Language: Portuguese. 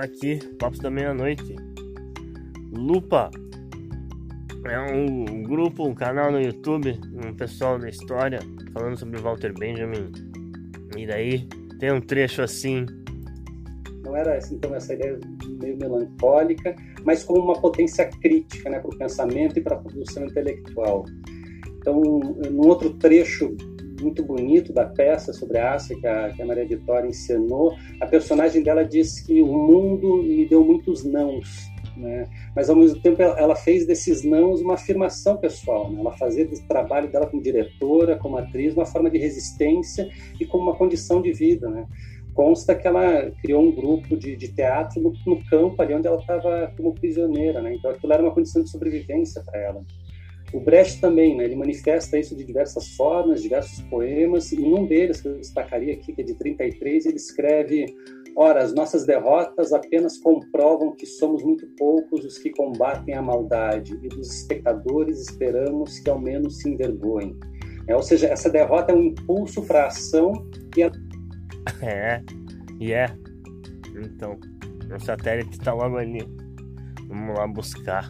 aqui, Papos da Meia-Noite. Lupa é um grupo, um canal no YouTube, um pessoal da história falando sobre Walter Benjamin. E daí tem um trecho assim. Não era assim, então essa ideia meio melancólica, mas com uma potência crítica né, para o pensamento e para a produção intelectual. Então, num outro trecho muito bonito da peça sobre a Ásia que a, que a Maria Vitória encenou, a personagem dela diz que o mundo me deu muitos nãos, né? mas ao mesmo tempo ela fez desses nãos uma afirmação pessoal, né? ela fazia do trabalho dela como diretora, como atriz, uma forma de resistência e como uma condição de vida. Né? Consta que ela criou um grupo de, de teatro no, no, campo ali onde ela estava como prisioneira, né? então aquilo era uma condição de sobrevivência para ela. O Brecht também, né, ele manifesta isso de diversas formas, diversos poemas, e num deles, que eu destacaria aqui, que é de 33, ele escreve Ora, as nossas derrotas apenas comprovam que somos muito poucos os que combatem a maldade, e dos espectadores esperamos que ao menos se envergonhem. É, ou seja, essa derrota é um impulso para a ação e a... É, e é. Então, o satélite está logo ali. Vamos lá buscar.